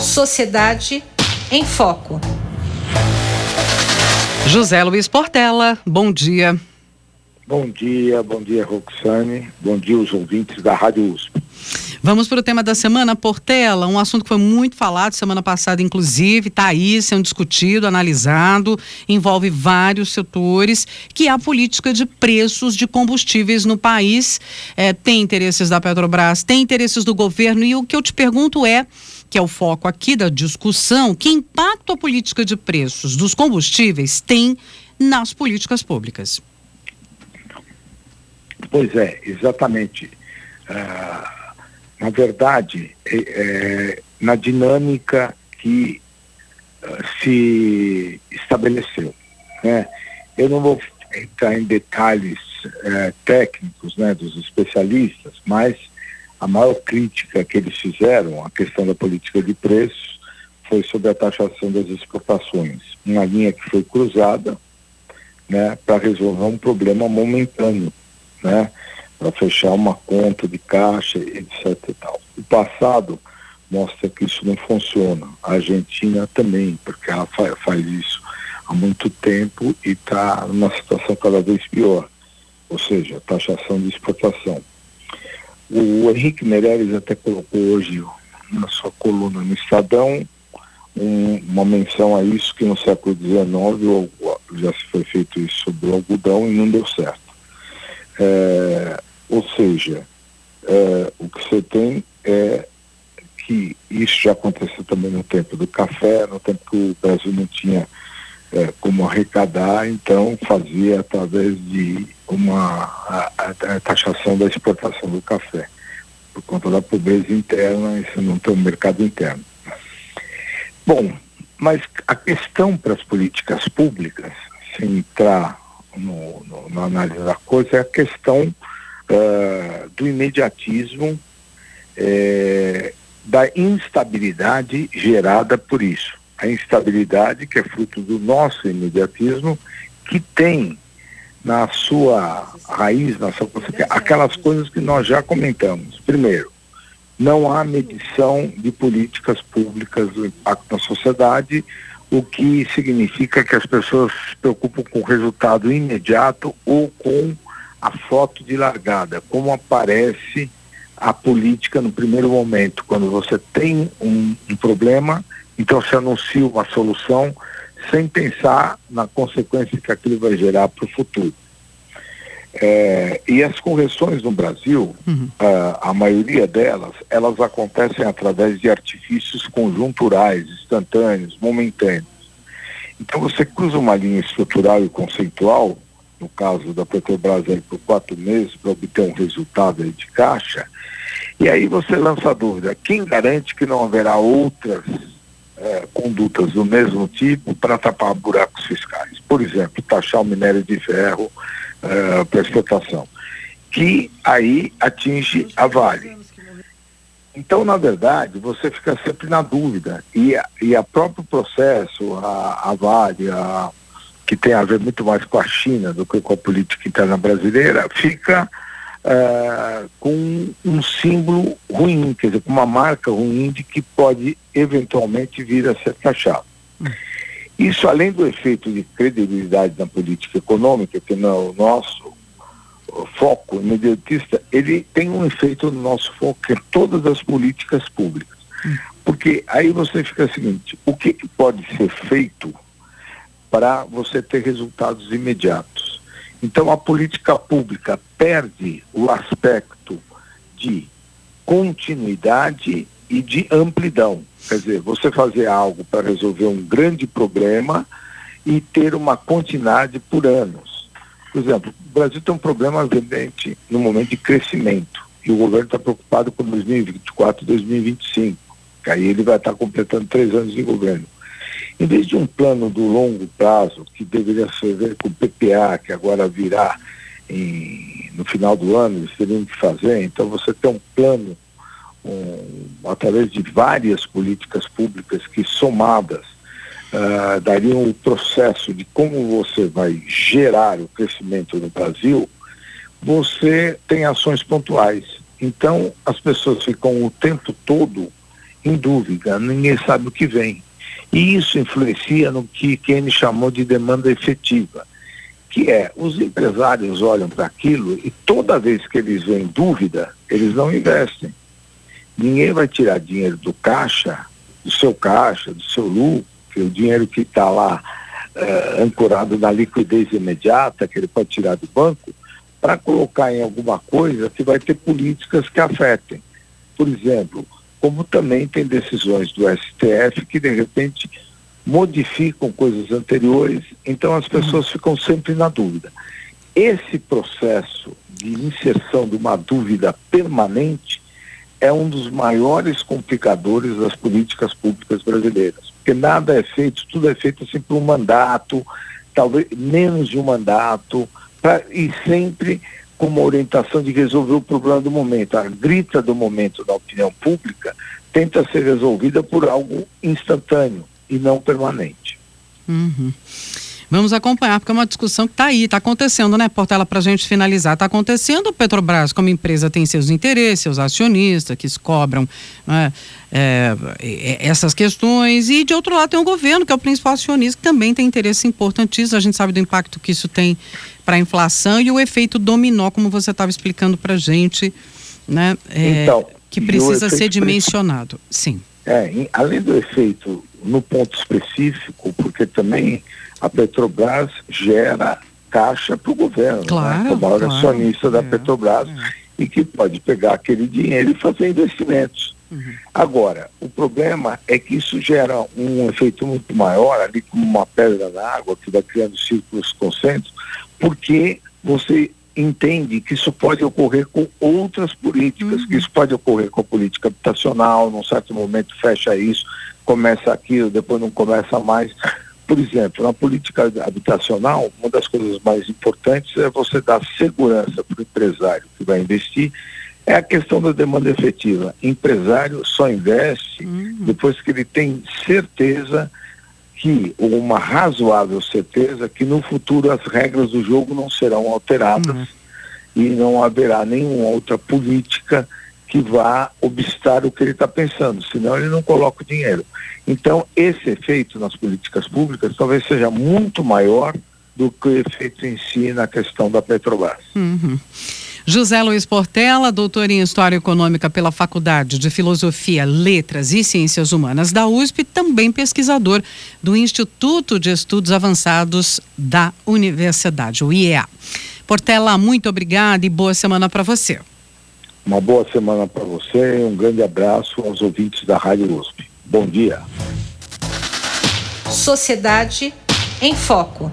Sociedade em Foco. José Luiz Portela, bom dia. Bom dia, bom dia, Roxane. Bom dia, os ouvintes da Rádio USP. Vamos para o tema da semana, Portela, um assunto que foi muito falado semana passada, inclusive, está aí sendo discutido, analisado, envolve vários setores, que é a política de preços de combustíveis no país. É, tem interesses da Petrobras, tem interesses do governo, e o que eu te pergunto é que é o foco aqui da discussão, que impacto a política de preços dos combustíveis tem nas políticas públicas? Pois é, exatamente. Uh, na verdade, é, é, na dinâmica que uh, se estabeleceu. Né? Eu não vou entrar em detalhes uh, técnicos né, dos especialistas, mas a maior crítica que eles fizeram à questão da política de preços foi sobre a taxação das exportações, uma linha que foi cruzada né, para resolver um problema momentâneo, né? para fechar uma conta de caixa, etc. E tal. O passado mostra que isso não funciona. A Argentina também, porque ela fa faz isso há muito tempo e está numa situação cada vez pior, ou seja, taxação de exportação. O Henrique Meirelles até colocou hoje na sua coluna no Estadão um, uma menção a isso que no século XIX já se foi feito isso sobre o algodão e não deu certo. É, ou seja, é, o que você tem é que isso já aconteceu também no tempo do café, no tempo que o Brasil não tinha é, como arrecadar, então fazia através de uma a, a, a taxação da exportação do café. Por conta da pobreza interna, isso não tem um mercado interno. Bom, mas a questão para as políticas públicas, sem entrar no, no, na análise da coisa, é a questão uh, do imediatismo, é, da instabilidade gerada por isso. A instabilidade que é fruto do nosso imediatismo, que tem na sua raiz, na sua aquelas coisas que nós já comentamos. Primeiro, não há medição de políticas públicas do impacto na sociedade, o que significa que as pessoas se preocupam com o resultado imediato ou com a foto de largada, como aparece a política no primeiro momento, quando você tem um, um problema, então se anuncia uma solução sem pensar na consequência que aquilo vai gerar para o futuro. É, e as correções no Brasil, uhum. a, a maioria delas, elas acontecem através de artifícios conjunturais, instantâneos, momentâneos. Então você cruza uma linha estrutural e conceitual no caso da Petrobras aí por quatro meses para obter um resultado aí de caixa, e aí você lança a dúvida, quem garante que não haverá outras é, condutas do mesmo tipo para tapar buracos fiscais? Por exemplo, taxar o minério de ferro é, para exportação, que aí atinge a Vale. Então, na verdade, você fica sempre na dúvida. E, e a próprio processo, a, a Vale, a que tem a ver muito mais com a China do que com a política interna brasileira, fica uh, com um símbolo ruim, quer dizer, com uma marca ruim de que pode eventualmente vir a ser taxado. Isso, além do efeito de credibilidade na política econômica, que não é o nosso foco imediatista, ele tem um efeito no nosso foco, que é todas as políticas públicas. Porque aí você fica o seguinte, o que, que pode ser feito para você ter resultados imediatos. Então a política pública perde o aspecto de continuidade e de amplidão. Quer dizer, você fazer algo para resolver um grande problema e ter uma continuidade por anos. Por exemplo, o Brasil tem um problema evidente no momento de crescimento e o governo está preocupado com 2024 e 2025, que aí ele vai estar completando três anos de governo. Em vez de um plano do longo prazo, que deveria ser com o PPA, que agora virá em, no final do ano, eles teriam que fazer, então você tem um plano um, através de várias políticas públicas que somadas uh, dariam o processo de como você vai gerar o crescimento no Brasil, você tem ações pontuais. Então as pessoas ficam o tempo todo em dúvida, ninguém sabe o que vem. E isso influencia no que Keynes chamou de demanda efetiva, que é os empresários olham para aquilo e toda vez que eles veem dúvida, eles não investem. Ninguém vai tirar dinheiro do caixa, do seu caixa, do seu lucro, é o dinheiro que está lá eh, ancorado na liquidez imediata, que ele pode tirar do banco, para colocar em alguma coisa que vai ter políticas que afetem. Por exemplo, como também tem decisões do STF que de repente modificam coisas anteriores, então as pessoas ficam sempre na dúvida. Esse processo de inserção de uma dúvida permanente é um dos maiores complicadores das políticas públicas brasileiras, porque nada é feito, tudo é feito assim por um mandato, talvez menos de um mandato, pra, e sempre com uma orientação de resolver o problema do momento. A grita do momento da opinião pública tenta ser resolvida por algo instantâneo e não permanente. Uhum. Vamos acompanhar, porque é uma discussão que está aí, está acontecendo, né, Portela, para a gente finalizar. Está acontecendo, Petrobras, como empresa, tem seus interesses, seus acionistas que cobram né, é, essas questões, e de outro lado tem o governo, que é o principal acionista, que também tem interesse importantíssimo. A gente sabe do impacto que isso tem para a inflação e o efeito dominó, como você estava explicando para a gente, né, é, então, que precisa ser dimensionado. Sim. É, além do efeito no ponto específico, porque também a Petrobras gera caixa para o governo, né? claro, né? o maior claro, acionista da é, Petrobras, é. e que pode pegar aquele dinheiro e fazer investimentos. Uhum. Agora, o problema é que isso gera um efeito muito maior, ali como uma pedra na água, que vai criando círculos concêntricos, porque você entende que isso pode ocorrer com outras políticas, uhum. que isso pode ocorrer com a política habitacional, num certo momento fecha isso, começa aquilo, depois não começa mais. Por exemplo, na política habitacional, uma das coisas mais importantes é você dar segurança para o empresário que vai investir, é a questão da demanda efetiva. Empresário só investe uhum. depois que ele tem certeza que, ou uma razoável certeza, que no futuro as regras do jogo não serão alteradas uhum. e não haverá nenhuma outra política que vá obstar o que ele está pensando, senão ele não coloca o dinheiro. Então, esse efeito nas políticas públicas talvez seja muito maior do que o efeito em si na questão da Petrobras. Uhum. José Luiz Portela, doutor em História Econômica pela Faculdade de Filosofia, Letras e Ciências Humanas da USP, também pesquisador do Instituto de Estudos Avançados da Universidade, o IEA. Portela, muito obrigada e boa semana para você. Uma boa semana para você e um grande abraço aos ouvintes da Rádio USP. Bom dia. Sociedade em Foco.